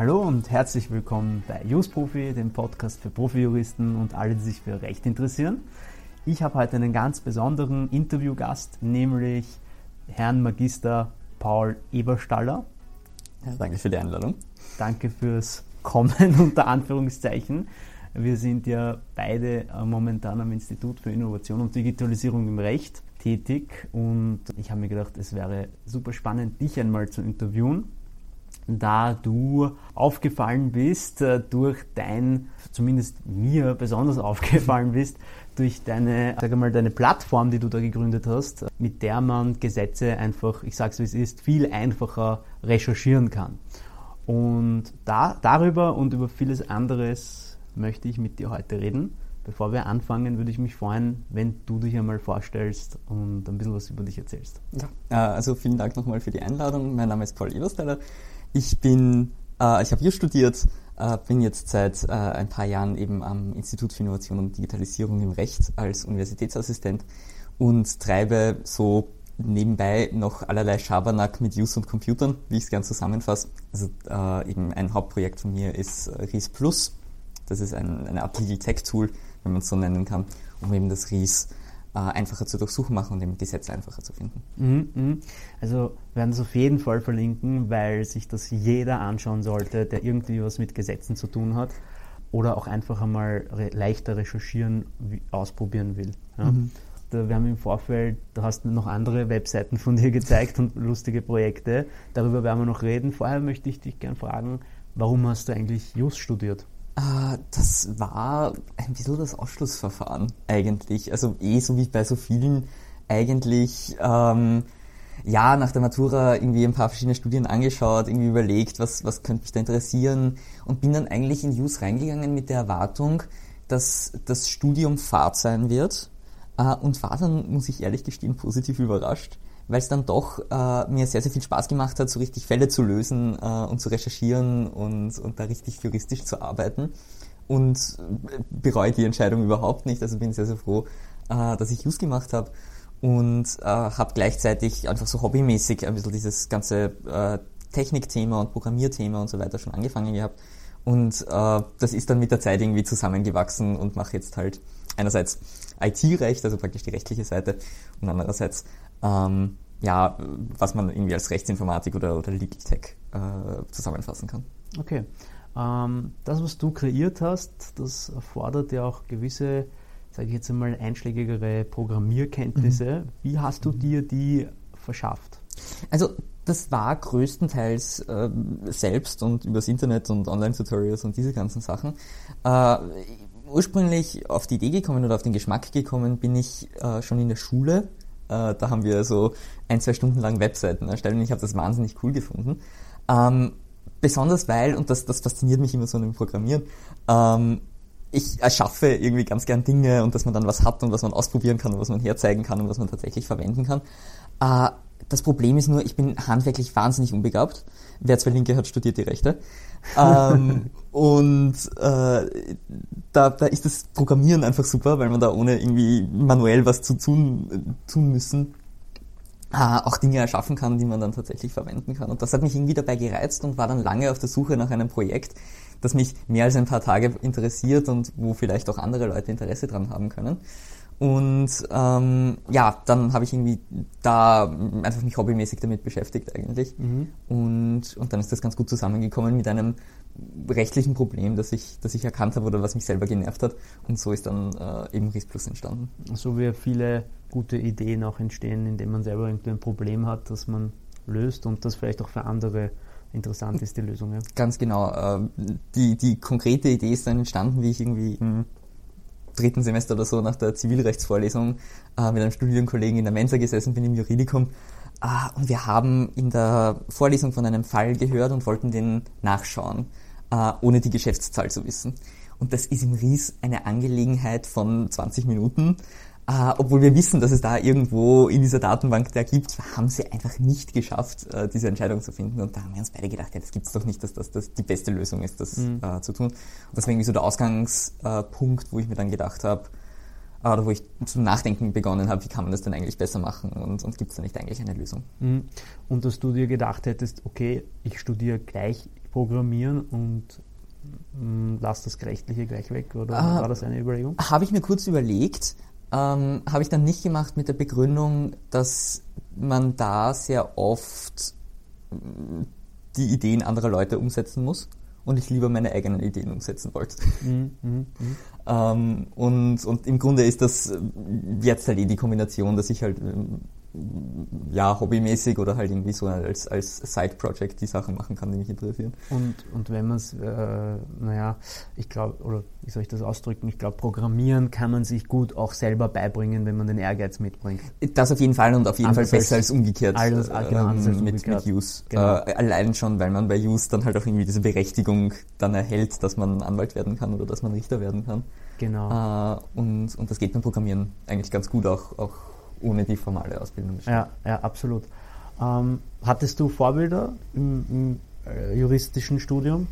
Hallo und herzlich willkommen bei Just Profi, dem Podcast für Profijuristen und alle, die sich für Recht interessieren. Ich habe heute einen ganz besonderen Interviewgast, nämlich Herrn Magister Paul Eberstaller. Ja, danke für die Einladung. Danke fürs Kommen unter Anführungszeichen. Wir sind ja beide äh, momentan am Institut für Innovation und Digitalisierung im Recht tätig und ich habe mir gedacht, es wäre super spannend, dich einmal zu interviewen, da du aufgefallen bist äh, durch dein, zumindest mir besonders aufgefallen bist, durch deine, sag mal, deine Plattform, die du da gegründet hast, mit der man Gesetze einfach, ich sag's wie es ist, viel einfacher recherchieren kann. Und da, darüber und über vieles anderes möchte ich mit dir heute reden. Bevor wir anfangen, würde ich mich freuen, wenn du dich einmal vorstellst und ein bisschen was über dich erzählst. Ja, äh, also vielen Dank nochmal für die Einladung. Mein Name ist Paul Ebersteller. Ich bin, äh, ich habe hier studiert, äh, bin jetzt seit äh, ein paar Jahren eben am Institut für Innovation und Digitalisierung im Recht als Universitätsassistent und treibe so nebenbei noch allerlei Schabernack mit Use und Computern, wie ich es gern zusammenfasse. Also äh, eben ein Hauptprojekt von mir ist RIS Plus das ist ein, eine Legal Tech Tool, wenn man es so nennen kann, um eben das RIS äh, einfacher zu durchsuchen machen und eben Gesetze einfacher zu finden. Mhm, mhm. Also werden es auf jeden Fall verlinken, weil sich das jeder anschauen sollte, der irgendwie was mit Gesetzen zu tun hat oder auch einfach einmal re leichter recherchieren, wie, ausprobieren will. Ja? Mhm. Da, wir haben im Vorfeld, da hast du noch andere Webseiten von dir gezeigt und lustige Projekte. Darüber werden wir noch reden. Vorher möchte ich dich gerne fragen, warum hast du eigentlich Just studiert? Äh, das war ein bisschen das Ausschlussverfahren eigentlich. Also eh so wie bei so vielen eigentlich. Ähm, ja, nach der Matura irgendwie ein paar verschiedene Studien angeschaut, irgendwie überlegt, was, was könnte mich da interessieren und bin dann eigentlich in Use reingegangen mit der Erwartung, dass das Studium Fahrt sein wird äh, und war dann, muss ich ehrlich gestehen, positiv überrascht weil es dann doch äh, mir sehr, sehr viel Spaß gemacht hat, so richtig Fälle zu lösen äh, und zu recherchieren und, und da richtig juristisch zu arbeiten. Und äh, bereue die Entscheidung überhaupt nicht. Also bin sehr, sehr froh, äh, dass ich Use gemacht habe und äh, habe gleichzeitig einfach so hobbymäßig ein bisschen dieses ganze äh, Technikthema und Programmierthema und so weiter schon angefangen gehabt. Und äh, das ist dann mit der Zeit irgendwie zusammengewachsen und mache jetzt halt einerseits IT-Recht, also praktisch die rechtliche Seite, und andererseits ähm, ja, was man irgendwie als Rechtsinformatik oder, oder Legal Tech äh, zusammenfassen kann. Okay. Ähm, das, was du kreiert hast, das erfordert ja auch gewisse, sage ich jetzt einmal, einschlägigere Programmierkenntnisse. Mhm. Wie hast du dir die verschafft? Also das war größtenteils äh, selbst und übers Internet und Online-Tutorials und diese ganzen Sachen. Äh, ursprünglich auf die Idee gekommen oder auf den Geschmack gekommen bin ich äh, schon in der Schule äh, da haben wir so ein, zwei Stunden lang Webseiten erstellt und ich habe das wahnsinnig cool gefunden. Ähm, besonders weil, und das, das fasziniert mich immer so im Programmieren, ähm, ich erschaffe irgendwie ganz gern Dinge und dass man dann was hat und was man ausprobieren kann und was man herzeigen kann und was man tatsächlich verwenden kann. Äh, das Problem ist nur, ich bin handwerklich wahnsinnig unbegabt. Wer zwei Linke hat, studiert die Rechte. ähm, und äh, da, da ist das Programmieren einfach super, weil man da ohne irgendwie manuell was zu tun, tun müssen, äh, auch Dinge erschaffen kann, die man dann tatsächlich verwenden kann. Und das hat mich irgendwie dabei gereizt und war dann lange auf der Suche nach einem Projekt, das mich mehr als ein paar Tage interessiert und wo vielleicht auch andere Leute Interesse dran haben können. Und ähm, ja, dann habe ich irgendwie da einfach mich hobbymäßig damit beschäftigt eigentlich. Mhm. Und, und dann ist das ganz gut zusammengekommen mit einem rechtlichen Problem, das ich, das ich erkannt habe oder was mich selber genervt hat. Und so ist dann äh, eben RIS Plus entstanden. So wie viele gute Ideen auch entstehen, indem man selber irgendwie ein Problem hat, das man löst und das vielleicht auch für andere interessant ist, die Lösung. Ja. Ganz genau. Äh, die, die konkrete Idee ist dann entstanden, wie ich irgendwie im dritten Semester oder so nach der Zivilrechtsvorlesung äh, mit einem Studienkollegen in der Mensa gesessen bin im Juridikum. Äh, und wir haben in der Vorlesung von einem Fall gehört und wollten den nachschauen, äh, ohne die Geschäftszahl zu wissen. Und das ist im Ries eine Angelegenheit von 20 Minuten. Äh, obwohl wir wissen, dass es da irgendwo in dieser Datenbank der gibt, haben sie einfach nicht geschafft, äh, diese Entscheidung zu finden. Und da haben wir uns beide gedacht, ja, das gibt's doch nicht, dass das, das die beste Lösung ist, das mhm. äh, zu tun. Und das war irgendwie so der Ausgangspunkt, wo ich mir dann gedacht habe, oder wo ich zum Nachdenken begonnen habe, wie kann man das denn eigentlich besser machen und, und gibt es da nicht eigentlich eine Lösung. Mhm. Und dass du dir gedacht hättest, okay, ich studiere gleich Programmieren und mm, lass das Rechtliche gleich weg oder ah, war das eine Überlegung? Habe ich mir kurz überlegt, ähm, habe ich dann nicht gemacht mit der Begründung, dass man da sehr oft mm, die Ideen anderer Leute umsetzen muss und ich lieber meine eigenen Ideen umsetzen wollte. Mhm, mh, mh. ähm, und, und im Grunde ist das jetzt halt eh die Kombination, dass ich halt ähm, ja, hobbymäßig oder halt irgendwie so als, als Side-Project die Sachen machen kann, die mich interessieren. Und, und wenn man es, äh, naja, ich glaube, oder wie soll ich das ausdrücken, ich glaube, Programmieren kann man sich gut auch selber beibringen, wenn man den Ehrgeiz mitbringt. Das auf jeden Fall und auf jeden anders Fall besser als, als umgekehrt. Alles, genau, ähm, mit, umgekehrt. mit Use. Genau. Äh, allein schon, weil man bei Use dann halt auch irgendwie diese Berechtigung dann erhält, dass man Anwalt werden kann oder dass man Richter werden kann. Genau. Äh, und, und das geht beim Programmieren eigentlich ganz gut auch, auch ohne die formale Ausbildung. Ja, ja, absolut. Ähm, hattest du Vorbilder im, im äh, juristischen Studium?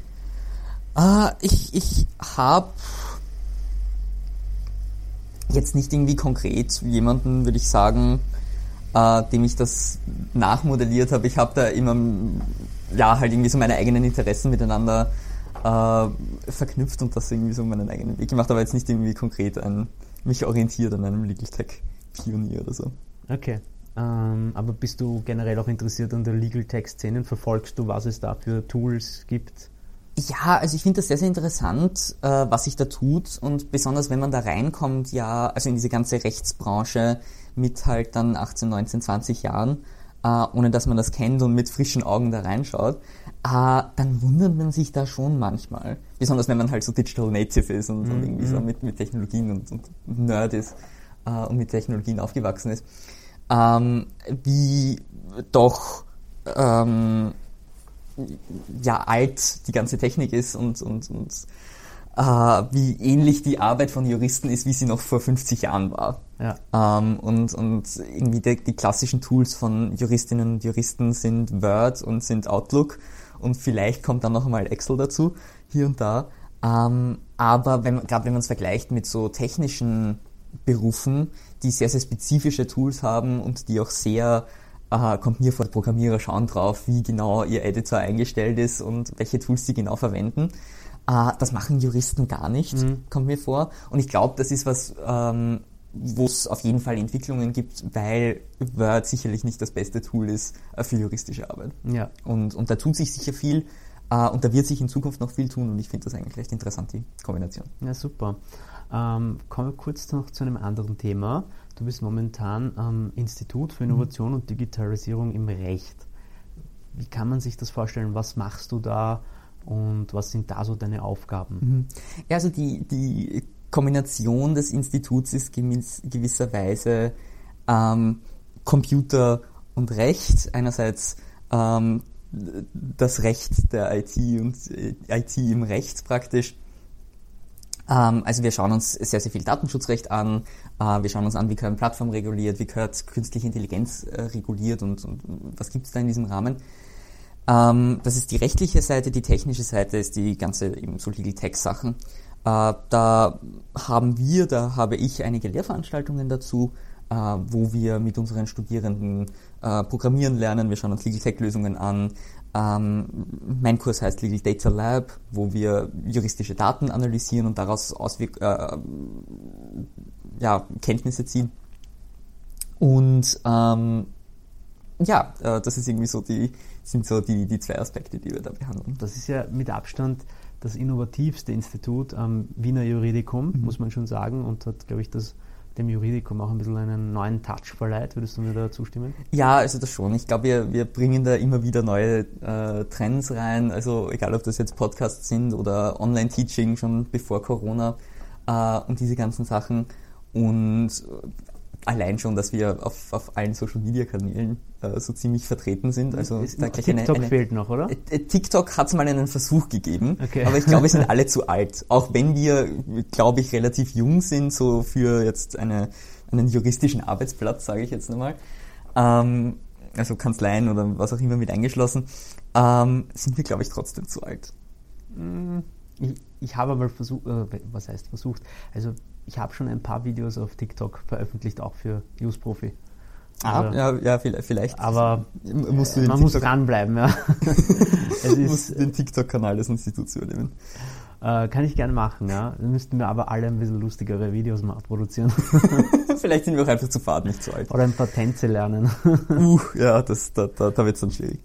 Äh, ich ich habe jetzt nicht irgendwie konkret jemanden, würde ich sagen, äh, dem ich das nachmodelliert habe. Ich habe da immer ja halt irgendwie so meine eigenen Interessen miteinander äh, verknüpft und das irgendwie so meinen eigenen Weg gemacht, aber jetzt nicht irgendwie konkret ein, mich orientiert an einem Legal Tech Pionier oder so. Okay. Ähm, aber bist du generell auch interessiert an der Legal Tech-Szene? Verfolgst du, was es da für Tools gibt? Ja, also ich finde das sehr, sehr interessant, äh, was sich da tut und besonders wenn man da reinkommt, ja, also in diese ganze Rechtsbranche mit halt dann 18, 19, 20 Jahren, äh, ohne dass man das kennt und mit frischen Augen da reinschaut, äh, dann wundert man sich da schon manchmal. Besonders wenn man halt so Digital Native ist und, mhm. und irgendwie so mhm. mit, mit Technologien und, und Nerd ist äh, und mit Technologien aufgewachsen ist, ähm, wie doch ähm, ja alt die ganze Technik ist und, und, und äh, wie ähnlich die Arbeit von Juristen ist, wie sie noch vor 50 Jahren war. Ja. Ähm, und, und irgendwie die, die klassischen Tools von Juristinnen und Juristen sind Word und sind Outlook und vielleicht kommt dann noch einmal Excel dazu, hier und da. Ähm, aber wenn, gerade wenn man es vergleicht mit so technischen Berufen, die sehr, sehr spezifische Tools haben und die auch sehr, äh, kommt mir vor, Programmierer schauen drauf, wie genau ihr Editor eingestellt ist und welche Tools sie genau verwenden. Äh, das machen Juristen gar nicht, mhm. kommt mir vor. Und ich glaube, das ist was, ähm, wo es auf jeden Fall Entwicklungen gibt, weil Word sicherlich nicht das beste Tool ist äh, für juristische Arbeit. Ja. Und, und da tut sich sicher viel. Uh, und da wird sich in Zukunft noch viel tun und ich finde das eigentlich recht interessant, die Kombination. Ja, super. Ähm, kommen wir kurz noch zu einem anderen Thema. Du bist momentan am Institut für Innovation mhm. und Digitalisierung im Recht. Wie kann man sich das vorstellen? Was machst du da und was sind da so deine Aufgaben? Mhm. Ja, also die, die Kombination des Instituts ist gewisserweise ähm, Computer und Recht. Einerseits ähm, das Recht der IT und äh, IT im Recht praktisch ähm, also wir schauen uns sehr, sehr viel Datenschutzrecht an, äh, wir schauen uns an, wie gehört Plattform reguliert, wie gehört künstliche Intelligenz äh, reguliert und, und was gibt es da in diesem Rahmen. Ähm, das ist die rechtliche Seite, die technische Seite ist die ganze eben so Legal Tech Sachen. Äh, da haben wir, da habe ich einige Lehrveranstaltungen dazu, wo wir mit unseren Studierenden programmieren lernen. Wir schauen uns Legal Tech Lösungen an. Ähm, mein Kurs heißt Legal Data Lab, wo wir juristische Daten analysieren und daraus Auswirk äh, ja, Kenntnisse ziehen. Und ähm, ja, äh, das ist irgendwie so die, sind so die, die zwei Aspekte, die wir da behandeln. Das ist ja mit Abstand das innovativste Institut am Wiener Juridikum, mhm. muss man schon sagen, und hat, glaube ich, das dem Juridikum auch ein bisschen einen neuen Touch verleiht. Würdest du mir da zustimmen? Ja, also das schon. Ich glaube, wir, wir bringen da immer wieder neue äh, Trends rein. Also egal, ob das jetzt Podcasts sind oder Online-Teaching schon bevor Corona äh, und diese ganzen Sachen. Und allein schon, dass wir auf, auf allen Social Media Kanälen äh, so ziemlich vertreten sind. Also TikTok eine, eine, fehlt noch, oder? Äh, äh, TikTok hat es mal einen Versuch gegeben, okay. aber ich glaube, wir sind alle zu alt. Auch wenn wir, glaube ich, relativ jung sind, so für jetzt eine, einen juristischen Arbeitsplatz, sage ich jetzt nochmal. Ähm, also Kanzleien oder was auch immer mit eingeschlossen, ähm, sind wir, glaube ich, trotzdem zu alt. Hm, ich, ich habe mal versucht, äh, was heißt versucht, also ich habe schon ein paar Videos auf TikTok veröffentlicht, auch für Use Profi. Ah, also, ja, ja, vielleicht. Aber musst du man muss dranbleiben, ja. es ist, musst den TikTok-Kanal des Instituts übernehmen. Äh, kann ich gerne machen, ja. Dann müssten wir aber alle ein bisschen lustigere Videos mal produzieren. Vielleicht sind wir auch einfach zu fad, nicht zu alt. Oder ein paar Tänze lernen. uh, ja, das, da, da, da wird es dann schwierig.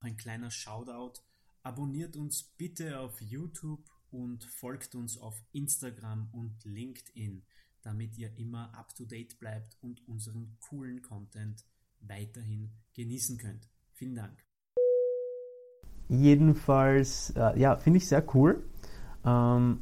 Ein kleiner Shoutout. Abonniert uns bitte auf YouTube und folgt uns auf Instagram und LinkedIn, damit ihr immer up to date bleibt und unseren coolen Content weiterhin genießen könnt. Vielen Dank. Jedenfalls, äh, ja, finde ich sehr cool. Ähm,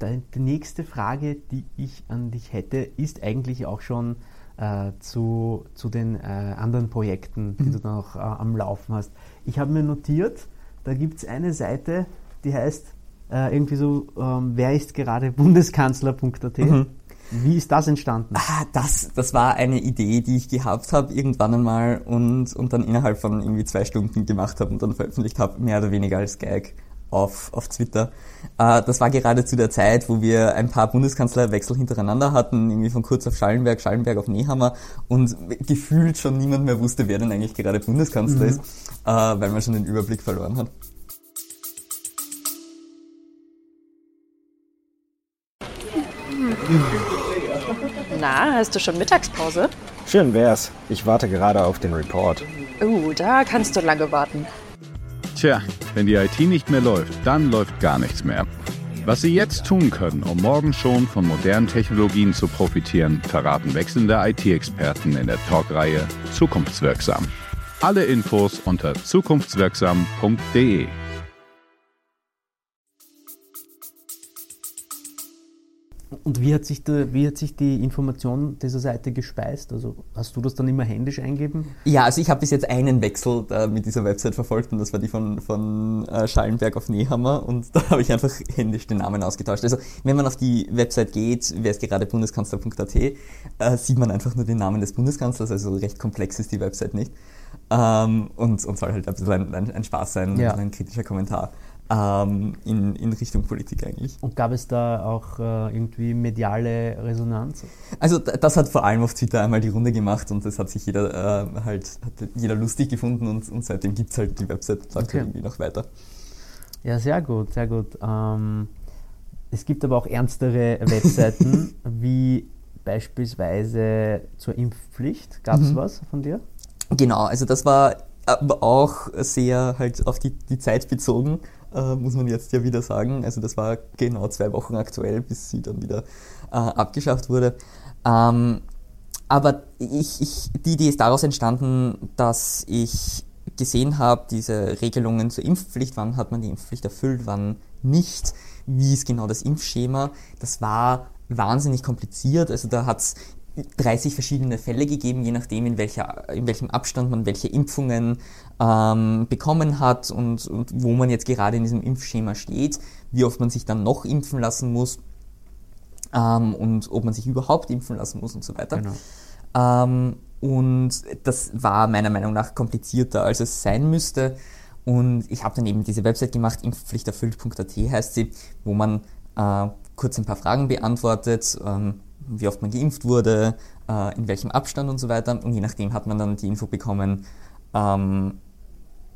die nächste Frage, die ich an dich hätte, ist eigentlich auch schon äh, zu, zu den äh, anderen Projekten, die mhm. du noch äh, am Laufen hast. Ich habe mir notiert, da gibt es eine Seite, die heißt äh, irgendwie so, ähm, wer ist gerade Bundeskanzler.at. Mhm. Wie ist das entstanden? Ah, das, das war eine Idee, die ich gehabt habe irgendwann einmal und, und dann innerhalb von irgendwie zwei Stunden gemacht habe und dann veröffentlicht habe, mehr oder weniger als Gag auf, auf Twitter. Äh, das war gerade zu der Zeit, wo wir ein paar Bundeskanzlerwechsel hintereinander hatten, irgendwie von Kurz auf Schallenberg, Schallenberg auf Nehammer und gefühlt schon niemand mehr wusste, wer denn eigentlich gerade Bundeskanzler mhm. ist, äh, weil man schon den Überblick verloren hat. Na, hast du schon Mittagspause? Schön wär's. Ich warte gerade auf den Report. Oh, da kannst du lange warten. Tja, wenn die IT nicht mehr läuft, dann läuft gar nichts mehr. Was Sie jetzt tun können, um morgen schon von modernen Technologien zu profitieren, verraten wechselnde IT-Experten in der Talkreihe Zukunftswirksam. Alle Infos unter zukunftswirksam.de. Und wie hat, sich die, wie hat sich die Information dieser Seite gespeist? Also hast du das dann immer händisch eingeben? Ja, also ich habe bis jetzt einen Wechsel äh, mit dieser Website verfolgt und das war die von, von äh, Schallenberg auf Nehammer und da habe ich einfach händisch den Namen ausgetauscht. Also wenn man auf die Website geht, wer ist gerade bundeskanzler.at, äh, sieht man einfach nur den Namen des Bundeskanzlers, also recht komplex ist die Website nicht. Ähm, und, und soll halt ein bisschen ein, ein, ein Spaß sein, ja. ein kritischer Kommentar ähm, in, in Richtung Politik eigentlich. Und gab es da auch äh, irgendwie mediale Resonanz? Also das hat vor allem auf Twitter einmal die Runde gemacht und das hat sich jeder äh, halt hat jeder lustig gefunden und, und seitdem gibt es halt die Website sagt okay. irgendwie noch weiter. Ja, sehr gut, sehr gut. Ähm, es gibt aber auch ernstere Webseiten, wie beispielsweise zur Impfpflicht. Gab es mhm. was von dir? Genau, also das war aber auch sehr halt auf die, die Zeit bezogen äh, muss man jetzt ja wieder sagen. Also das war genau zwei Wochen aktuell, bis sie dann wieder äh, abgeschafft wurde. Ähm, aber ich, ich, die Idee ist daraus entstanden, dass ich gesehen habe, diese Regelungen zur Impfpflicht, wann hat man die Impfpflicht erfüllt, wann nicht, wie ist genau das Impfschema, das war wahnsinnig kompliziert. Also da hat es 30 verschiedene Fälle gegeben, je nachdem, in, welcher, in welchem Abstand man welche Impfungen ähm, bekommen hat und, und, wo man jetzt gerade in diesem Impfschema steht, wie oft man sich dann noch impfen lassen muss ähm, und ob man sich überhaupt impfen lassen muss und so weiter. Genau. Ähm, und das war meiner Meinung nach komplizierter, als es sein müsste. Und ich habe dann eben diese Website gemacht, impfpflichterfüllt.at heißt sie, wo man äh, kurz ein paar Fragen beantwortet ähm, wie oft man geimpft wurde, äh, in welchem Abstand und so weiter. Und je nachdem hat man dann die Info bekommen, ähm,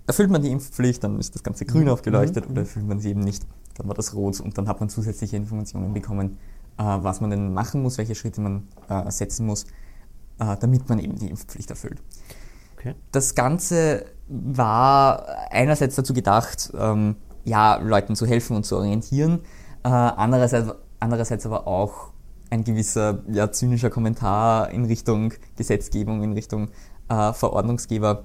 erfüllt man die Impfpflicht, dann ist das Ganze grün mhm. aufgeleuchtet, mhm. oder erfüllt man sie eben nicht, dann war das rot und dann hat man zusätzliche Informationen bekommen, äh, was man denn machen muss, welche Schritte man äh, setzen muss, äh, damit man eben die Impfpflicht erfüllt. Okay. Das Ganze war einerseits dazu gedacht, ähm, ja, Leuten zu helfen und zu orientieren, äh, andererseits, andererseits aber auch ein gewisser ja, zynischer Kommentar in Richtung Gesetzgebung, in Richtung äh, Verordnungsgeber,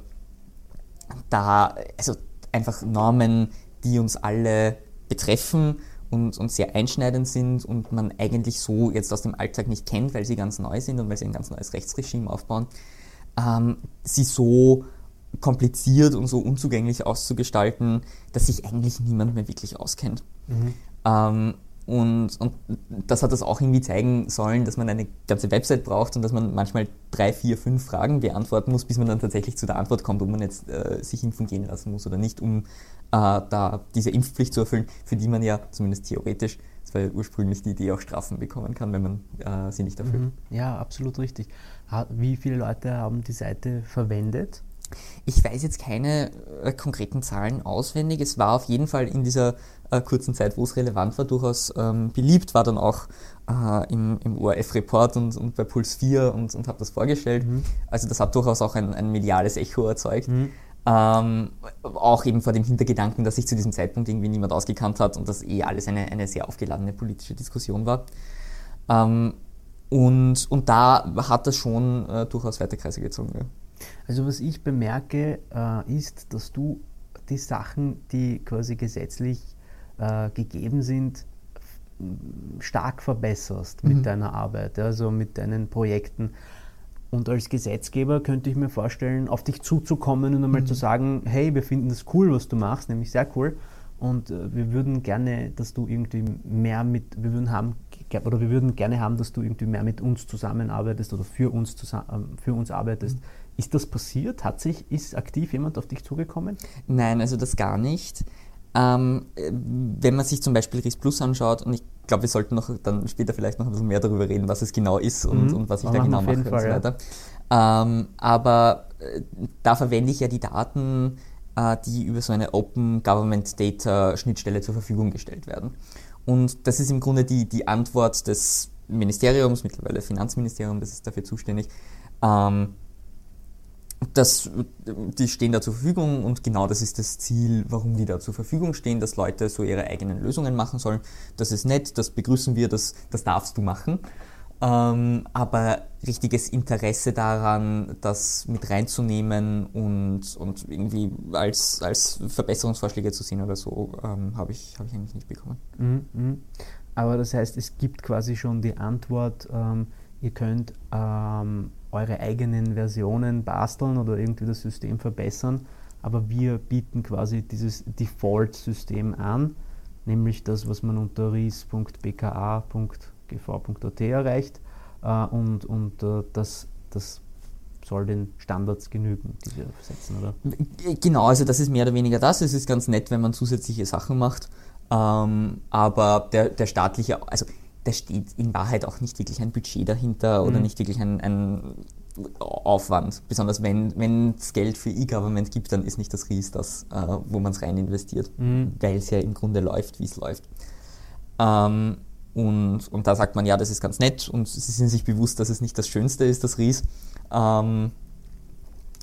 da also einfach Normen, die uns alle betreffen und, und sehr einschneidend sind und man eigentlich so jetzt aus dem Alltag nicht kennt, weil sie ganz neu sind und weil sie ein ganz neues Rechtsregime aufbauen, ähm, sie so kompliziert und so unzugänglich auszugestalten, dass sich eigentlich niemand mehr wirklich auskennt. Mhm. Ähm, und, und das hat das auch irgendwie zeigen sollen, dass man eine ganze Website braucht und dass man manchmal drei, vier, fünf Fragen beantworten muss, bis man dann tatsächlich zu der Antwort kommt, ob man jetzt äh, sich impfen gehen lassen muss oder nicht, um äh, da diese Impfpflicht zu erfüllen, für die man ja zumindest theoretisch, das war ja ursprünglich die Idee, auch Strafen bekommen kann, wenn man äh, sie nicht erfüllt. Mhm. Ja, absolut richtig. Wie viele Leute haben die Seite verwendet? Ich weiß jetzt keine äh, konkreten Zahlen auswendig. Es war auf jeden Fall in dieser äh, kurzen Zeit, wo es relevant war, durchaus ähm, beliebt, war dann auch äh, im, im ORF-Report und, und bei Puls 4 und, und habe das vorgestellt. Mhm. Also das hat durchaus auch ein, ein mediales Echo erzeugt. Mhm. Ähm, auch eben vor dem Hintergedanken, dass sich zu diesem Zeitpunkt irgendwie niemand ausgekannt hat und das eh alles eine, eine sehr aufgeladene politische Diskussion war. Ähm, und, und da hat das schon äh, durchaus weite Kreise gezogen. Ja. Also was ich bemerke, äh, ist, dass du die Sachen, die quasi gesetzlich äh, gegeben sind, stark verbesserst mit mhm. deiner Arbeit, also mit deinen Projekten. Und als Gesetzgeber könnte ich mir vorstellen, auf dich zuzukommen und einmal mhm. zu sagen, hey, wir finden das cool, was du machst, nämlich sehr cool. Und äh, wir würden gerne, dass du irgendwie mehr mit, wir würden haben, oder wir würden gerne haben, dass du irgendwie mehr mit uns zusammenarbeitest oder für uns, zusammen, für uns arbeitest. Mhm. Ist das passiert? Hat sich, ist aktiv jemand auf dich zugekommen? Nein, also das gar nicht. Ähm, wenn man sich zum Beispiel RIS Plus anschaut, und ich glaube, wir sollten noch dann später vielleicht noch ein bisschen mehr darüber reden, was es genau ist und, mhm. und was ich da genau mache Fall, und so weiter. Ja. Ähm, aber äh, da verwende ich ja die Daten, äh, die über so eine Open Government Data Schnittstelle zur Verfügung gestellt werden. Und das ist im Grunde die, die Antwort des Ministeriums, mittlerweile Finanzministerium, das ist dafür zuständig, ähm, das, die stehen da zur Verfügung und genau das ist das Ziel, warum die da zur Verfügung stehen, dass Leute so ihre eigenen Lösungen machen sollen. Das ist nett, das begrüßen wir, das, das darfst du machen. Ähm, aber richtiges Interesse daran, das mit reinzunehmen und, und irgendwie als, als Verbesserungsvorschläge zu sehen oder so, ähm, habe ich, hab ich eigentlich nicht bekommen. Mhm, mhm. Aber das heißt, es gibt quasi schon die Antwort, ähm, ihr könnt ähm, eure eigenen Versionen basteln oder irgendwie das System verbessern, aber wir bieten quasi dieses Default-System an, nämlich das, was man unter ris.bka.gv.at erreicht äh, und, und äh, das, das soll den Standards genügen, die wir setzen, oder? Genau, also das ist mehr oder weniger das. Es ist ganz nett, wenn man zusätzliche Sachen macht, ähm, aber der, der staatliche, also da steht in Wahrheit auch nicht wirklich ein Budget dahinter oder mhm. nicht wirklich ein, ein, Aufwand. Besonders wenn es Geld für E-Government gibt, dann ist nicht das Ries das, äh, wo man es rein investiert, mhm. weil es ja im Grunde läuft, wie es läuft. Ähm, und, und da sagt man, ja, das ist ganz nett und sie sind sich bewusst, dass es nicht das Schönste ist, das Ries. Ähm,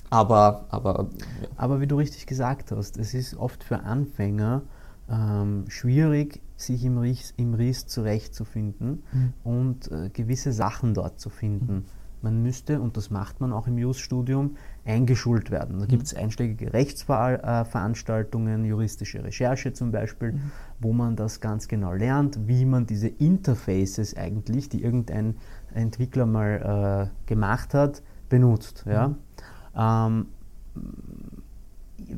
aber, aber, ja. aber wie du richtig gesagt hast, es ist oft für Anfänger ähm, schwierig, sich im Ries, im Ries zurechtzufinden mhm. und äh, gewisse Sachen dort zu finden. Mhm. Man müsste, und das macht man auch im Jus-Studium, eingeschult werden. Da mhm. gibt es einschlägige Rechtsveranstaltungen, juristische Recherche zum Beispiel, mhm. wo man das ganz genau lernt, wie man diese Interfaces eigentlich, die irgendein Entwickler mal äh, gemacht hat, benutzt. Ja? Mhm. Ähm,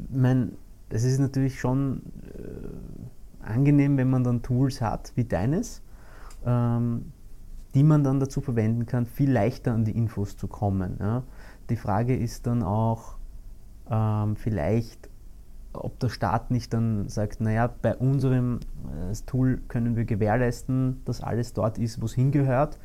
mein, es ist natürlich schon äh, angenehm, wenn man dann Tools hat wie deines, ähm, die man dann dazu verwenden kann, viel leichter an die Infos zu kommen. Ja. Die Frage ist dann auch ähm, vielleicht, ob der Staat nicht dann sagt, naja, bei unserem äh, Tool können wir gewährleisten, dass alles dort ist, wo es hingehört.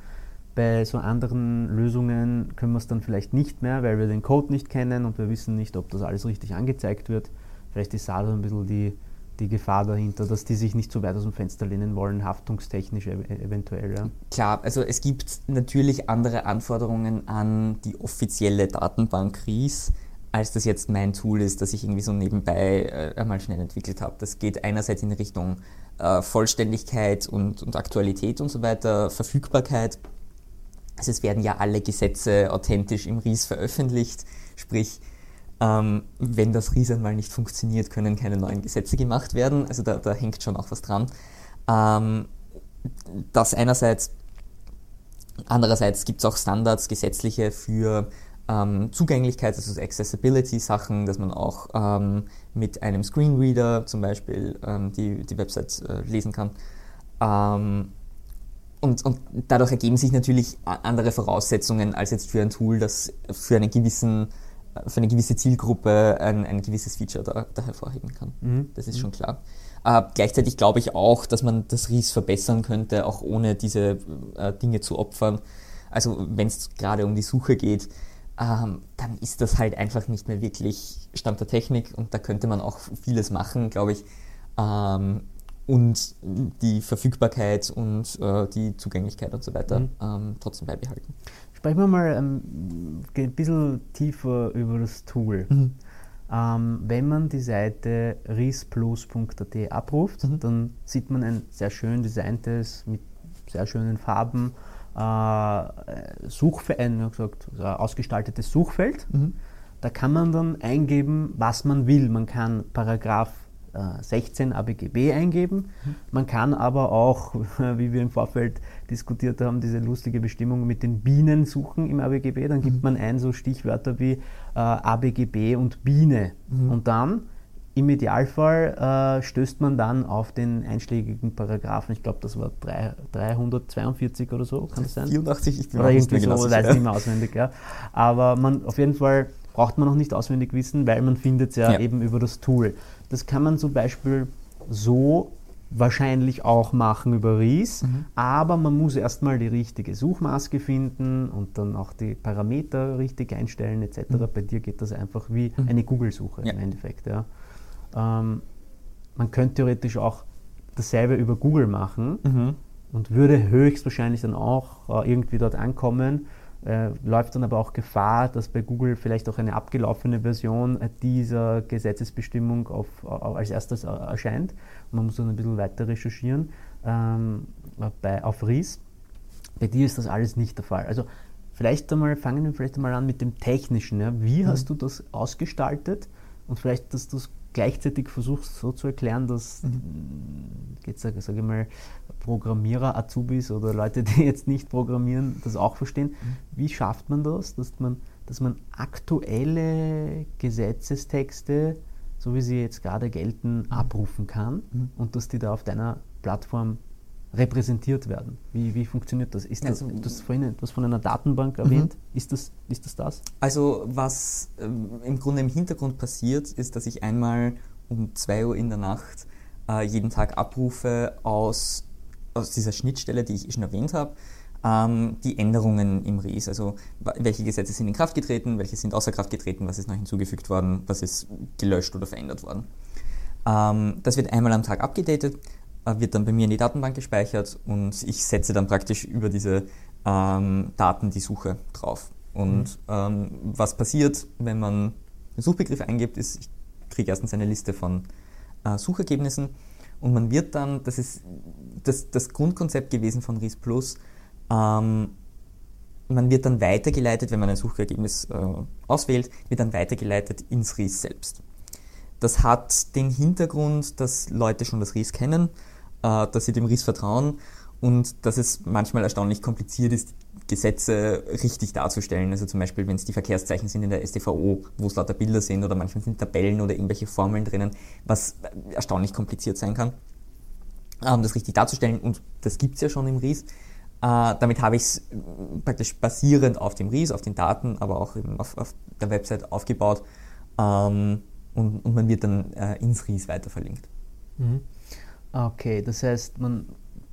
Bei so anderen Lösungen können wir es dann vielleicht nicht mehr, weil wir den Code nicht kennen und wir wissen nicht, ob das alles richtig angezeigt wird. Vielleicht ist da so ein bisschen die, die Gefahr dahinter, dass die sich nicht so weit aus dem Fenster lehnen wollen, haftungstechnisch ev eventuell. Ja. Klar, also es gibt natürlich andere Anforderungen an die offizielle Datenbank RIS, als das jetzt mein Tool ist, das ich irgendwie so nebenbei äh, einmal schnell entwickelt habe. Das geht einerseits in Richtung äh, Vollständigkeit und, und Aktualität und so weiter, Verfügbarkeit. Also es werden ja alle Gesetze authentisch im RIS veröffentlicht, sprich ähm, wenn das RIS mal nicht funktioniert, können keine neuen Gesetze gemacht werden. Also da, da hängt schon auch was dran. Ähm, das einerseits. Andererseits gibt es auch Standards, gesetzliche für ähm, Zugänglichkeit, also so Accessibility-Sachen, dass man auch ähm, mit einem Screenreader zum Beispiel ähm, die, die Website äh, lesen kann. Ähm, und, und dadurch ergeben sich natürlich andere Voraussetzungen als jetzt für ein Tool, das für, einen gewissen, für eine gewisse Zielgruppe ein, ein gewisses Feature da, da hervorheben kann. Mhm. Das ist mhm. schon klar. Äh, gleichzeitig glaube ich auch, dass man das RIS verbessern könnte, auch ohne diese äh, Dinge zu opfern. Also wenn es gerade um die Suche geht, ähm, dann ist das halt einfach nicht mehr wirklich Stand der Technik und da könnte man auch vieles machen, glaube ich. Ähm, und die Verfügbarkeit und äh, die Zugänglichkeit und so weiter mhm. ähm, trotzdem beibehalten. Sprechen wir mal ähm, ein bisschen tiefer über das Tool. Mhm. Ähm, wenn man die Seite risplus.at abruft, mhm. dann sieht man ein sehr schön designtes, mit sehr schönen Farben, äh, Suchfeld, ein gesagt, ausgestaltetes Suchfeld. Mhm. Da kann man dann eingeben, was man will. Man kann Paragraph 16 ABGB eingeben. Man kann aber auch, wie wir im Vorfeld diskutiert haben, diese lustige Bestimmung mit den Bienen suchen im ABGB. Dann gibt mhm. man ein so Stichwörter wie äh, ABGB und Biene. Mhm. Und dann im Idealfall äh, stößt man dann auf den einschlägigen Paragraphen. Ich glaube, das war 3, 342 oder so, kann das sein? 84, ich bin Oder irgendwie so, weiß ich nicht mehr auswendig. Ja. Aber man, auf jeden Fall braucht man noch nicht auswendig wissen, weil man findet es ja, ja, eben über das Tool. Das kann man zum Beispiel so wahrscheinlich auch machen über Ries, mhm. aber man muss erstmal die richtige Suchmaske finden und dann auch die Parameter richtig einstellen etc. Mhm. Bei dir geht das einfach wie mhm. eine Google-Suche ja. im Endeffekt. Ja. Ähm, man könnte theoretisch auch dasselbe über Google machen mhm. und würde höchstwahrscheinlich dann auch äh, irgendwie dort ankommen äh, läuft dann aber auch Gefahr, dass bei Google vielleicht auch eine abgelaufene Version dieser Gesetzesbestimmung auf, auf, als erstes erscheint. man muss dann ein bisschen weiter recherchieren ähm, bei, auf RIS. Bei dir ist das alles nicht der Fall. Also vielleicht einmal, fangen wir vielleicht einmal an mit dem Technischen. Ja. Wie mhm. hast du das ausgestaltet? Und vielleicht, dass du es gleichzeitig versuchst so zu erklären, dass mhm. jetzt sage sag ich mal Programmierer, Azubis oder Leute, die jetzt nicht programmieren, das auch verstehen. Mhm. Wie schafft man das, dass man, dass man aktuelle Gesetzestexte, so wie sie jetzt gerade gelten, mhm. abrufen kann mhm. und dass die da auf deiner Plattform repräsentiert werden. Wie, wie funktioniert das? Ist das, also, du hast vorhin etwas von einer Datenbank erwähnt. Mhm. Ist, das, ist das das? Also was äh, im Grunde im Hintergrund passiert, ist, dass ich einmal um 2 Uhr in der Nacht äh, jeden Tag abrufe aus, aus dieser Schnittstelle, die ich schon erwähnt habe, ähm, die Änderungen im RIS. Also welche Gesetze sind in Kraft getreten, welche sind außer Kraft getreten, was ist noch hinzugefügt worden, was ist gelöscht oder verändert worden. Ähm, das wird einmal am Tag abgedatet wird dann bei mir in die Datenbank gespeichert und ich setze dann praktisch über diese ähm, Daten die Suche drauf. Und mhm. ähm, was passiert, wenn man einen Suchbegriff eingibt, ist, ich kriege erstens eine Liste von äh, Suchergebnissen und man wird dann, das ist das, das Grundkonzept gewesen von RIS Plus, ähm, man wird dann weitergeleitet, wenn man ein Suchergebnis äh, auswählt, wird dann weitergeleitet ins RIS selbst. Das hat den Hintergrund, dass Leute schon das RIS kennen äh, dass sie dem RIS vertrauen und dass es manchmal erstaunlich kompliziert ist, Gesetze richtig darzustellen. Also zum Beispiel, wenn es die Verkehrszeichen sind in der STVO, wo es lauter Bilder sind oder manchmal sind Tabellen oder irgendwelche Formeln drinnen, was erstaunlich kompliziert sein kann, ähm, das richtig darzustellen. Und das gibt es ja schon im RIS. Äh, damit habe ich es praktisch basierend auf dem RIS, auf den Daten, aber auch eben auf, auf der Website aufgebaut. Ähm, und, und, man wird dann äh, ins RIS weiter verlinkt. Mhm. Okay, das heißt, man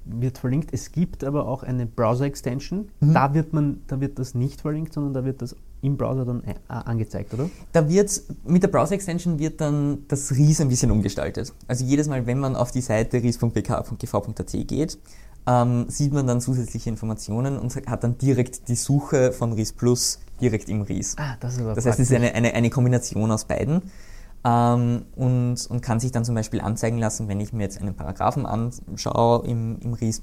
wird verlinkt. Es gibt aber auch eine Browser-Extension. Mhm. Da, wird da wird das nicht verlinkt, sondern da wird das im Browser dann äh, angezeigt, oder? Da wird mit der Browser-Extension wird dann das RIS ein bisschen umgestaltet. Also jedes Mal, wenn man auf die Seite ris.bk.gv.at geht, ähm, sieht man dann zusätzliche Informationen und hat dann direkt die Suche von RIS Plus direkt im RIS. Ah, das ist aber Das heißt, es ist eine, eine, eine Kombination aus beiden ähm, und, und kann sich dann zum Beispiel anzeigen lassen, wenn ich mir jetzt einen Paragraphen anschaue im, im RIS,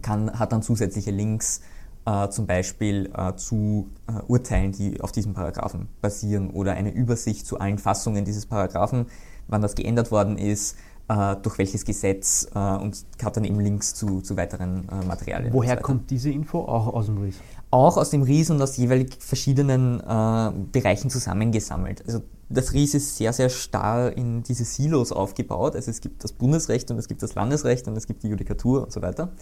kann, hat dann zusätzliche Links äh, zum Beispiel äh, zu äh, Urteilen, die auf diesem Paragraphen basieren oder eine Übersicht zu allen Fassungen dieses Paragraphen, wann das geändert worden ist, äh, durch welches Gesetz äh, und hat dann eben Links zu, zu weiteren äh, Materialien. Woher kommt diese Info? Auch aus dem RIS? Auch aus dem RIS und aus jeweilig verschiedenen Bereichen zusammengesammelt. Also das RIS ist sehr, sehr starr in diese Silos aufgebaut. Also es gibt das Bundesrecht und es gibt das Landesrecht und es gibt die Judikatur und so weiter.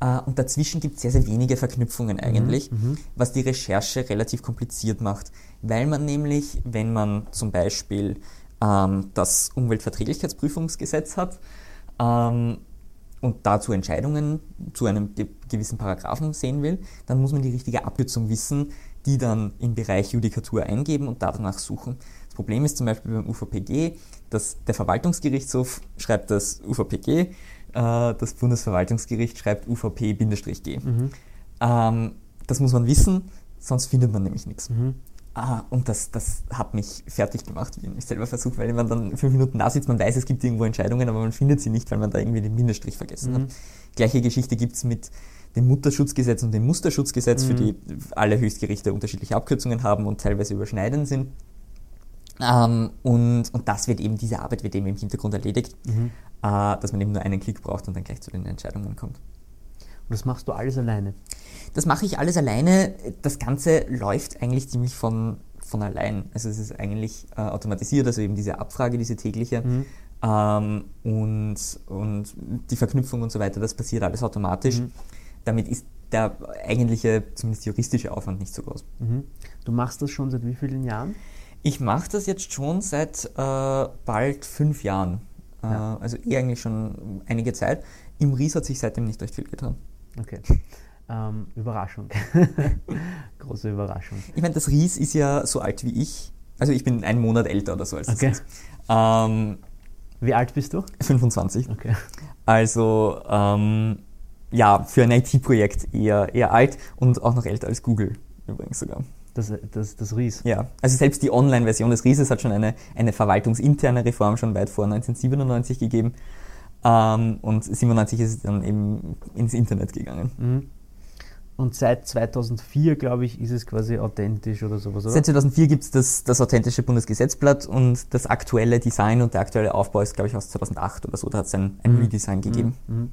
Äh, und dazwischen gibt es sehr, sehr wenige Verknüpfungen eigentlich, mhm, was die Recherche relativ kompliziert macht. Weil man nämlich, wenn man zum Beispiel ähm, das Umweltverträglichkeitsprüfungsgesetz hat ähm, und dazu Entscheidungen zu einem ge gewissen Paragraphen sehen will, dann muss man die richtige Abkürzung wissen, die dann im Bereich Judikatur eingeben und danach suchen. Das Problem ist zum Beispiel beim UVPG, dass der Verwaltungsgerichtshof schreibt das UVPG, äh, das Bundesverwaltungsgericht schreibt UVP-G. Mhm. Ähm, das muss man wissen, sonst findet man nämlich nichts. Mhm. Ah, und das, das hat mich fertig gemacht, wie ich selber versucht, weil man dann fünf Minuten da sitzt, man weiß, es gibt irgendwo Entscheidungen, aber man findet sie nicht, weil man da irgendwie den Bindestrich vergessen mhm. hat. Gleiche Geschichte gibt es mit dem Mutterschutzgesetz und dem Musterschutzgesetz, mhm. für die alle Höchstgerichte unterschiedliche Abkürzungen haben und teilweise überschneidend sind. Ähm, und, und das wird eben, diese Arbeit wird eben im Hintergrund erledigt, mhm. äh, dass man eben nur einen Klick braucht und dann gleich zu den Entscheidungen kommt. Und das machst du alles alleine? Das mache ich alles alleine. Das Ganze läuft eigentlich ziemlich von, von allein. Also es ist eigentlich äh, automatisiert, also eben diese Abfrage, diese tägliche. Mhm. Ähm, und, und die Verknüpfung und so weiter, das passiert alles automatisch. Mhm damit ist der eigentliche, zumindest juristische Aufwand nicht so groß. Mhm. Du machst das schon seit wie vielen Jahren? Ich mache das jetzt schon seit äh, bald fünf Jahren. Äh, ja. Also eh eigentlich schon einige Zeit. Im Ries hat sich seitdem nicht recht viel getan. Okay. Ähm, Überraschung. Große Überraschung. Ich meine, das Ries ist ja so alt wie ich. Also ich bin einen Monat älter oder so als okay. das ähm, wie alt bist du? 25. Okay. Also ähm, ja, für ein IT-Projekt eher, eher alt und auch noch älter als Google übrigens sogar. Das, das, das RIS? Ja, also selbst die Online-Version des RISes hat schon eine, eine verwaltungsinterne Reform schon weit vor 1997 gegeben. Ähm, und 97 ist es dann eben ins Internet gegangen. Mhm. Und seit 2004, glaube ich, ist es quasi authentisch oder sowas, oder? Seit 2004 gibt es das, das authentische Bundesgesetzblatt und das aktuelle Design und der aktuelle Aufbau ist, glaube ich, aus 2008 oder so. Da hat es ein, ein mhm. Redesign gegeben. Mhm. mhm.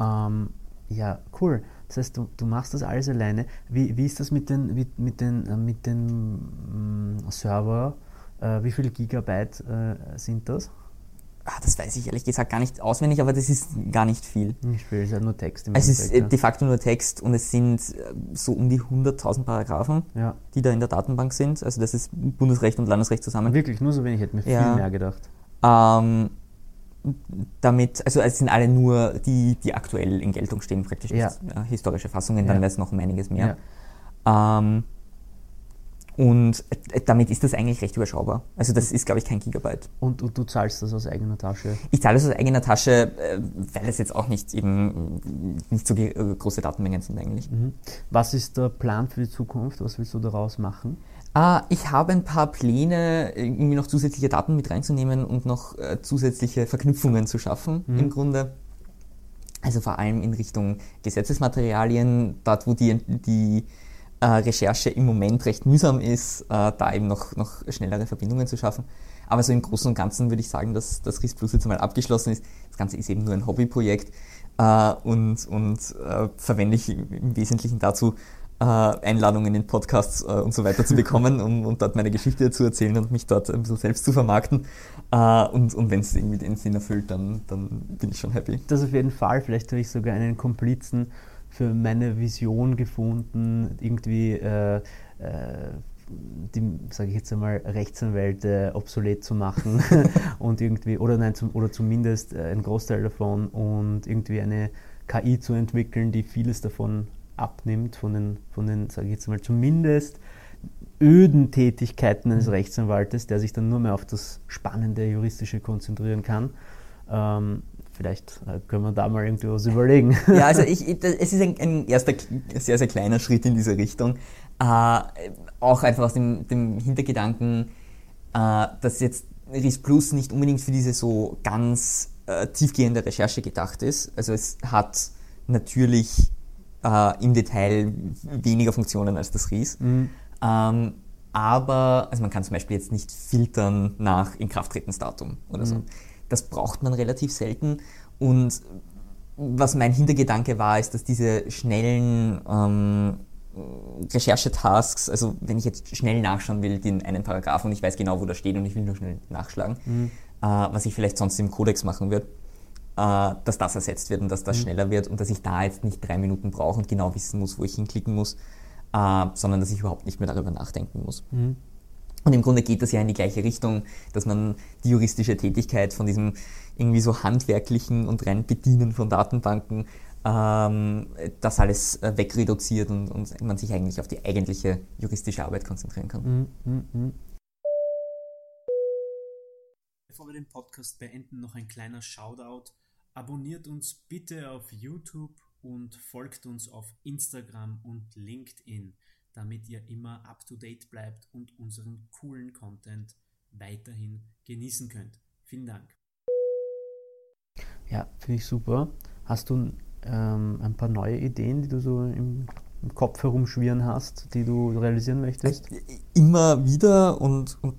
Ähm, ja, cool. Das heißt, du, du machst das alles alleine. Wie, wie ist das mit den, mit, mit den, äh, mit den mm, Server? Äh, wie viele Gigabyte äh, sind das? Ach, das weiß ich ehrlich gesagt gar nicht auswendig, aber das ist gar nicht viel. Nicht viel, es ist halt nur Text. Im es ist äh, de facto nur Text und es sind äh, so um die 100.000 Paragraphen, ja. die da in der Datenbank sind. Also das ist Bundesrecht und Landesrecht zusammen. Wirklich, nur so wenig, ich hätte mir ja. viel mehr gedacht. Ähm, damit, also es sind alle nur die, die aktuell in Geltung stehen, praktisch ja. äh, historische Fassungen, dann ja. wäre es noch um einiges mehr. Ja. Ähm, und äh, damit ist das eigentlich recht überschaubar. Also das ist, glaube ich, kein Gigabyte. Und, und, du zahlst das aus eigener Tasche? Ich zahle das aus eigener Tasche, äh, weil es jetzt auch nicht eben nicht so äh, große Datenmengen sind eigentlich. Mhm. Was ist der Plan für die Zukunft? Was willst du daraus machen? Uh, ich habe ein paar Pläne, irgendwie noch zusätzliche Daten mit reinzunehmen und noch uh, zusätzliche Verknüpfungen zu schaffen mhm. im Grunde. Also vor allem in Richtung Gesetzesmaterialien, dort wo die, die uh, Recherche im Moment recht mühsam ist, da eben noch, noch schnellere Verbindungen zu schaffen. Aber so im Großen und Ganzen würde ich sagen, dass das RIS Plus jetzt mal abgeschlossen ist. Das Ganze ist eben nur ein Hobbyprojekt und, und verwende ich im Wesentlichen dazu, äh, Einladungen in Podcasts äh, und so weiter zu bekommen um, und dort meine Geschichte zu erzählen und mich dort ein bisschen selbst zu vermarkten. Äh, und und wenn es irgendwie den Sinn erfüllt, dann, dann bin ich schon happy. Das auf jeden Fall. Vielleicht habe ich sogar einen Komplizen für meine Vision gefunden, irgendwie äh, äh, die, sage ich jetzt einmal, Rechtsanwälte obsolet zu machen und irgendwie, oder nein, zum, oder zumindest äh, einen Großteil davon und irgendwie eine KI zu entwickeln, die vieles davon abnimmt von den, von den sage ich jetzt mal, zumindest öden Tätigkeiten eines mhm. Rechtsanwaltes, der sich dann nur mehr auf das spannende Juristische konzentrieren kann. Ähm, vielleicht äh, können wir da mal irgendwie was überlegen. Ja, also ich, es ist ein, ein, erster sehr, sehr kleiner Schritt in diese Richtung. Äh, auch einfach aus dem, dem Hintergedanken, äh, dass jetzt RIS Plus nicht unbedingt für diese so ganz äh, tiefgehende Recherche gedacht ist. Also es hat natürlich äh, im Detail weniger Funktionen als das RIS. Mhm. Ähm, aber, also man kann zum Beispiel jetzt nicht filtern nach Inkrafttretensdatum oder mhm. so. Das braucht man relativ selten. Und was mein Hintergedanke war, ist, dass diese schnellen ähm, Recherchetasks, also wenn ich jetzt schnell nachschauen will, den einen Paragraphen und ich weiß genau, wo der steht und ich will nur schnell nachschlagen, mhm. äh, was ich vielleicht sonst im Codex machen würde, dass das ersetzt wird und dass das mhm. schneller wird und dass ich da jetzt nicht drei Minuten brauche und genau wissen muss, wo ich hinklicken muss, äh, sondern dass ich überhaupt nicht mehr darüber nachdenken muss. Mhm. Und im Grunde geht das ja in die gleiche Richtung, dass man die juristische Tätigkeit von diesem irgendwie so handwerklichen und rein Bedienen von Datenbanken ähm, das alles äh, wegreduziert und, und, man sich eigentlich auf die eigentliche juristische Arbeit konzentrieren kann. Mm, mm, mm. Bevor wir den Podcast beenden, noch ein kleiner Shoutout. Abonniert uns bitte auf YouTube und folgt uns auf Instagram und LinkedIn, damit ihr immer up-to-date bleibt und unseren coolen Content weiterhin genießen könnt. Vielen Dank. Ja, finde ich super. Hast du ähm, ein paar neue Ideen, die du so im, im, Kopf herumschwirren hast, die du realisieren möchtest? Äh, immer wieder und, und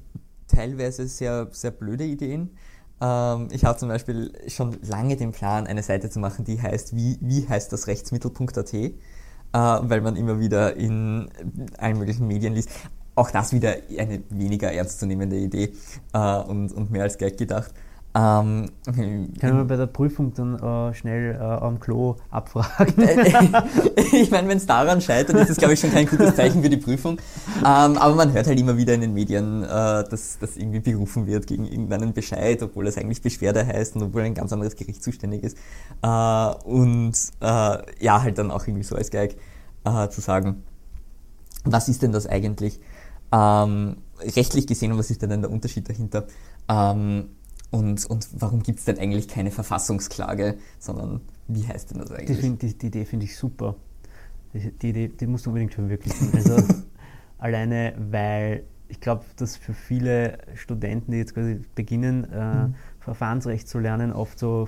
teilweise sehr, sehr blöde Ideen. Ähm, ich habe zum Beispiel schon lange den Plan, eine Seite zu machen, die heißt, wie, wie heißt das Rechtsmittel.at, äh, weil man immer wieder in allen möglichen Medien liest. Auch das wieder eine weniger ernstzunehmende Idee äh, und, und mehr als Geld gedacht. Ähm, Kann man bei der Prüfung dann äh, schnell äh, am Klo abfragen? ich meine, wenn es daran scheitert, ist das, glaube ich, schon kein gutes Zeichen für die Prüfung. Ähm, aber man hört halt immer wieder in den Medien, äh, dass das irgendwie berufen wird gegen irgendeinen Bescheid, obwohl es eigentlich Beschwerde heißt und obwohl ein ganz anderes Gericht zuständig ist. Äh, und äh, ja, halt dann auch irgendwie so als äh, zu sagen, was ist denn das eigentlich? Ähm, rechtlich gesehen, was ist denn der Unterschied dahinter? Ähm, und, und warum gibt es denn eigentlich keine Verfassungsklage, sondern wie heißt denn das eigentlich? Die, die, die Idee finde ich super. Die, die, Idee, die musst du unbedingt verwirklichen. Also alleine, weil ich glaube, dass für viele Studenten, die jetzt quasi beginnen, äh, mhm. Verfahrensrecht zu lernen, oft so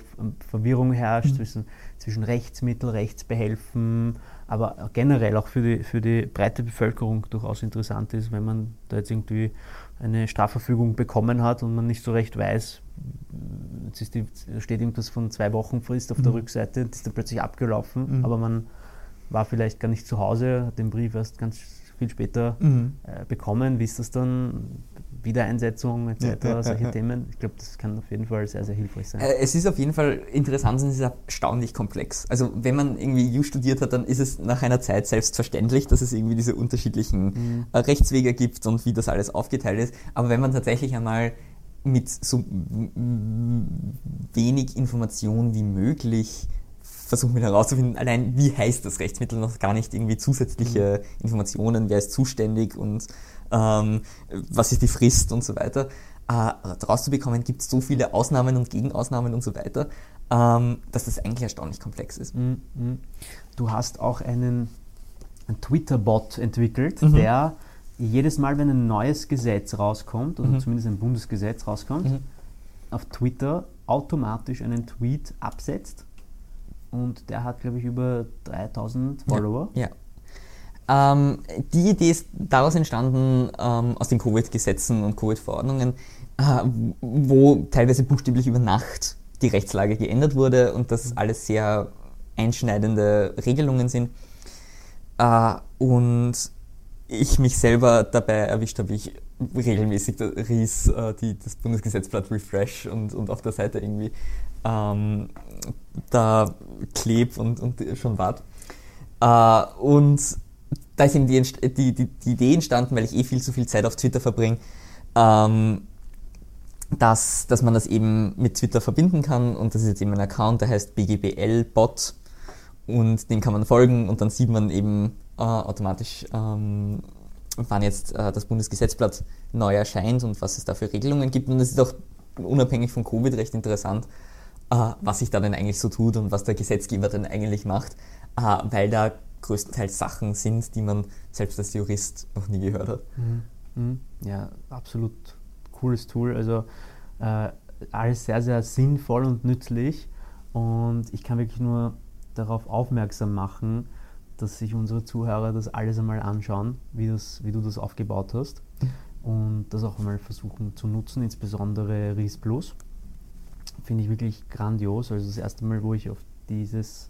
Verwirrung herrscht mhm. zwischen, zwischen Rechtsmittel, Rechtsbehelfen, aber generell auch für die, für die breite Bevölkerung durchaus interessant ist, wenn man da jetzt irgendwie eine Strafverfügung bekommen hat und man nicht so recht weiß, jetzt die, steht irgendwas von zwei Wochen Frist auf mhm. der Rückseite, ist dann plötzlich abgelaufen, mhm. aber man war vielleicht gar nicht zu Hause, hat den Brief erst ganz viel später mhm. äh, bekommen. Wie ist das dann? Wiedereinsetzung etc., ja, solche ja, Themen. Ich glaube, das kann auf jeden Fall sehr, sehr hilfreich sein. Äh, es ist auf jeden Fall interessant und es ist erstaunlich komplex. Also wenn man irgendwie EU studiert hat, dann ist es nach einer Zeit selbstverständlich, dass es irgendwie diese unterschiedlichen mhm. Äh, Rechtswege gibt und wie das alles aufgeteilt ist. Aber wenn man tatsächlich einmal mit so wenig Information wie möglich versuchen wir herauszufinden, allein wie heißt das Rechtsmittel, noch gar nicht irgendwie zusätzliche mhm. Informationen, wer ist zuständig und ähm, was ist die Frist und so weiter. Äh, rauszubekommen, gibt es so viele Ausnahmen und Gegenausnahmen und so weiter, ähm, dass das eigentlich erstaunlich komplex ist. Mhm. mhm. Du hast auch einen, einen Twitter-Bot entwickelt, mhm. der jedes Mal, wenn ein neues Gesetz rauskommt, oder mhm. zumindest ein Bundesgesetz rauskommt, mhm. auf Twitter automatisch einen Tweet absetzt. Und der hat, glaube ich, über 3000 Follower. Ja. ja. Ähm, die Idee ist daraus entstanden, ähm, aus den Covid-Gesetzen und Covid-Verordnungen, äh, wo teilweise buchstäblich über Nacht die Rechtslage geändert wurde und das alles sehr einschneidende Regelungen sind. Äh, und ich mich selber dabei erwischt habe, wie ich regelmäßig da Ries äh, die, das Bundesgesetzblatt Refresh und, und auf der Seite irgendwie ähm, da kleb und, und schon wart. Äh, und da ist eben die, die, die, Idee entstanden, weil ich eh viel zu viel Zeit auf Twitter verbringe, ähm, dass, dass man das eben mit Twitter verbinden kann und das ist jetzt eben ein Account, der heißt BGBL-Bot und dem kann man folgen und dann sieht man eben äh, automatisch, ähm, wann jetzt äh, das Bundesgesetzblatt neu erscheint und was es da für Regelungen gibt. Und es ist auch unabhängig von Covid recht interessant, was sich da denn eigentlich so tut und was der Gesetzgeber denn eigentlich macht, äh, weil da größtenteils Sachen sind, die man selbst als Jurist noch nie gehört hat. Mhm. Mhm. Ja, absolut cooles Tool. Also äh, alles sehr, sehr sinnvoll und nützlich. Und ich kann wirklich nur darauf aufmerksam machen, dass sich unsere Zuhörer das alles einmal anschauen, wie, das, wie du das aufgebaut hast und das auch einmal versuchen zu nutzen, insbesondere RIS Plus. Finde ich wirklich grandios. Also das erste Mal, wo ich auf dieses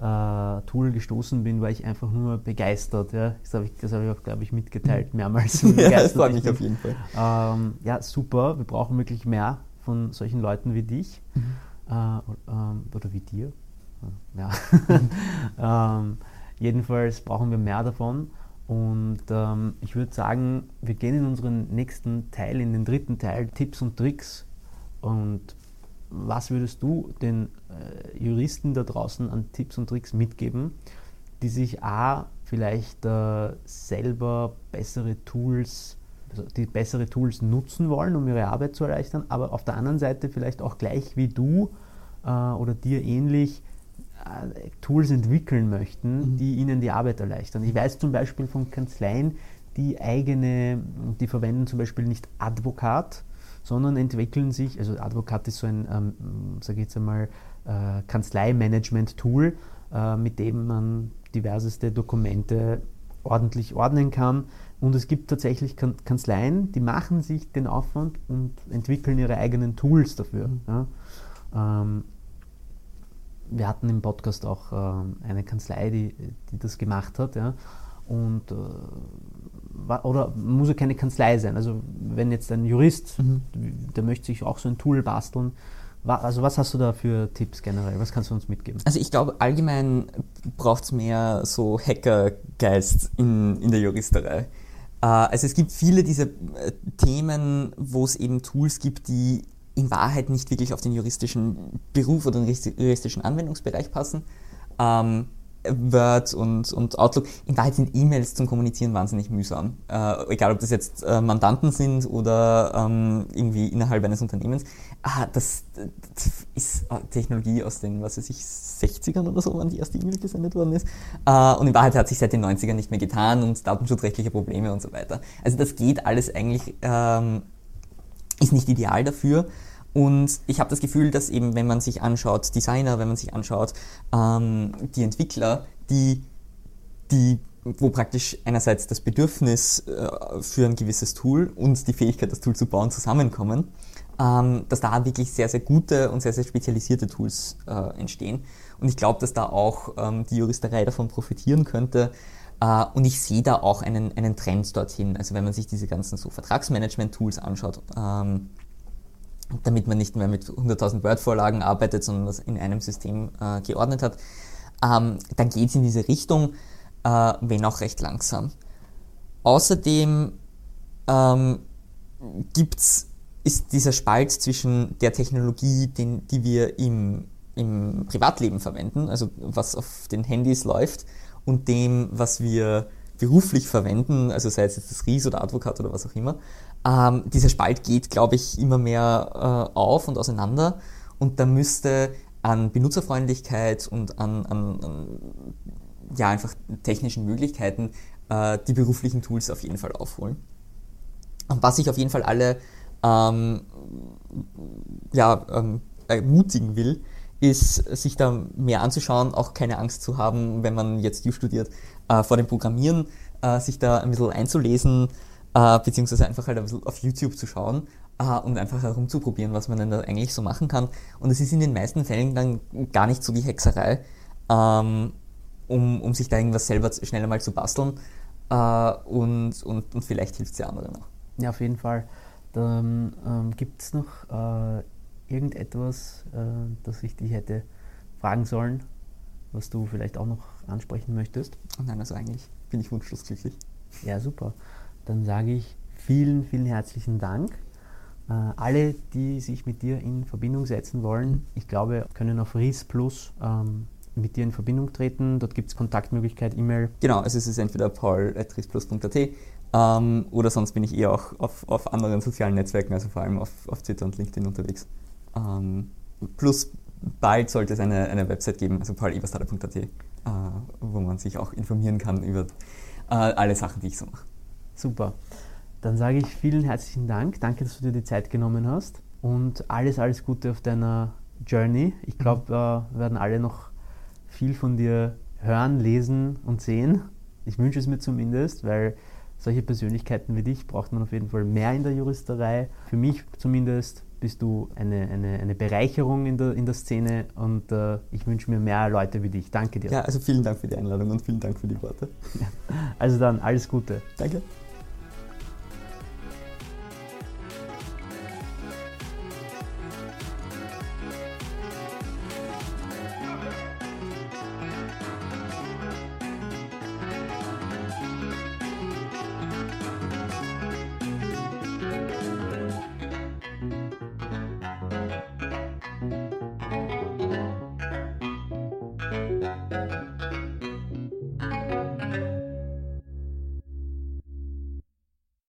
äh, Tool gestoßen bin, war ich einfach nur begeistert. Ja. Das habe ich, das hab ich auch, glaube ich, mitgeteilt mehrmals. ja, das freut mich auf jeden Fall. Ähm, ja, super. Wir brauchen wirklich mehr von solchen Leuten wie dich mhm. äh, ähm, oder wie dir. Ja. ähm, jedenfalls brauchen wir mehr davon. Und ähm, ich würde sagen, wir gehen in unseren nächsten Teil, in den dritten Teil, Tipps und Tricks. Und was würdest du den äh, Juristen da draußen an Tipps und Tricks mitgeben, die sich A, vielleicht äh, selber bessere Tools, also die bessere Tools nutzen wollen, um ihre Arbeit zu erleichtern, aber auf der anderen Seite vielleicht auch gleich wie du äh, oder dir ähnlich äh, Tools entwickeln möchten, mhm. die ihnen die Arbeit erleichtern. Ich weiß zum Beispiel von Kanzleien, die eigene, die verwenden zum Beispiel nicht Advokat, sondern entwickeln sich, also Advokat ist so ein, ähm, sage ich jetzt einmal, äh, Kanzleimanagement-Tool, äh, mit dem man diverseste Dokumente ordentlich ordnen kann. Und es gibt tatsächlich Kanzleien, die machen sich den Aufwand und entwickeln ihre eigenen Tools dafür. Mhm. Ja. Ähm, wir hatten im Podcast auch äh, eine Kanzlei, die, die das gemacht hat. Ja? Und, äh, oder muss ja keine Kanzlei sein. Also wenn jetzt ein Jurist, mhm. der möchte sich auch so ein Tool basteln, also was hast du da für Tipps generell? Was kannst du uns mitgeben? Also ich glaube, allgemein braucht es mehr so Hackergeist in, in der Juristerei. Äh, also es gibt viele dieser äh, Themen, wo es eben Tools gibt, die in Wahrheit nicht wirklich auf den juristischen Beruf oder den juristischen Anwendungsbereich passen. Word und, und Outlook. In Wahrheit sind E-Mails zum Kommunizieren wahnsinnig mühsam. Äh, egal, ob das jetzt äh, Mandanten sind oder ähm, irgendwie innerhalb eines Unternehmens. Ah, das, das, ist Technologie aus den, was weiß ich, 60ern oder so, wann die erste E-Mail gesendet worden ist. Äh, und in Wahrheit hat sich seit den 90ern nicht mehr getan und datenschutzrechtliche Probleme und so weiter. Also das geht alles eigentlich ähm, ist nicht ideal dafür. Und ich habe das Gefühl, dass eben, wenn man sich anschaut, Designer, wenn man sich anschaut, ähm, die Entwickler, die, die, wo praktisch einerseits das Bedürfnis äh, für ein gewisses Tool und die Fähigkeit, das Tool zu bauen, zusammenkommen, ähm, dass da wirklich sehr, sehr gute und sehr, sehr spezialisierte Tools äh, entstehen. Und ich glaube, dass da auch ähm, die Juristerei davon profitieren könnte, Uh, und ich sehe da auch einen, einen Trend dorthin. Also wenn man sich diese ganzen so Vertragsmanagement-Tools anschaut, ähm, damit man nicht mehr mit 100.000 Word-Vorlagen arbeitet, sondern das in einem System äh, geordnet hat, ähm, dann geht es in diese Richtung, äh, wenn auch recht langsam. Außerdem ähm, gibt's, ist dieser Spalt zwischen der Technologie, den, die wir im, im Privatleben verwenden, also was auf den Handys läuft, und dem, was wir beruflich verwenden, also sei es jetzt das RIS oder Advokat oder was auch immer, ähm, dieser Spalt geht, glaube ich, immer mehr äh, auf und auseinander und da müsste an Benutzerfreundlichkeit und an, an, an ja, einfach technischen Möglichkeiten äh, die beruflichen Tools auf jeden Fall aufholen. Und was ich auf jeden Fall alle ähm, ja, ähm, ermutigen will, ist, sich da mehr anzuschauen, auch keine Angst zu haben, wenn man jetzt U studiert, äh, vor dem Programmieren, äh, sich da ein bisschen einzulesen, äh, beziehungsweise einfach halt ein bisschen auf YouTube zu schauen äh, und einfach herumzuprobieren, was man denn da eigentlich so machen kann. Und es ist in den meisten Fällen dann gar nicht so die Hexerei, ähm, um, um sich da irgendwas selber schneller mal zu basteln. Äh, und, und, und vielleicht hilft es ja anderen auch. Ja, auf jeden Fall. Dann ähm, gibt es noch äh, irgendetwas, äh, das ich dich hätte fragen sollen, was du vielleicht auch noch ansprechen möchtest? Nein, also eigentlich bin ich wunschlos glücklich. Ja, super. Dann sage ich vielen, vielen herzlichen Dank. Äh, alle, die sich mit dir in Verbindung setzen wollen, ich glaube, können auf RIS Plus ähm, mit dir in Verbindung treten. Dort gibt es Kontaktmöglichkeit, E-Mail. Genau, also es ist entweder paul.risplus.at ähm, oder sonst bin ich eher auch auf, auf anderen sozialen Netzwerken, also vor allem auf, auf Twitter und LinkedIn unterwegs. Ähm, plus bald sollte es eine, eine Website geben, also pauleberstader.at, äh, wo man sich auch informieren kann über äh, alle Sachen, die ich so mache. Super. Dann sage ich vielen herzlichen Dank. Danke, dass du dir die Zeit genommen hast. Und alles, alles Gute auf deiner Journey. Ich glaube, wir äh, werden alle noch viel von dir hören, lesen und sehen. Ich wünsche es mir zumindest, weil solche Persönlichkeiten wie dich braucht man auf jeden Fall mehr in der Juristerei. Für mich zumindest bist du eine, eine, eine Bereicherung in der, in der Szene und äh, ich wünsche mir mehr Leute wie dich. Danke dir. Ja, also vielen Dank für die Einladung und vielen Dank für die Worte. Also dann alles Gute. Danke.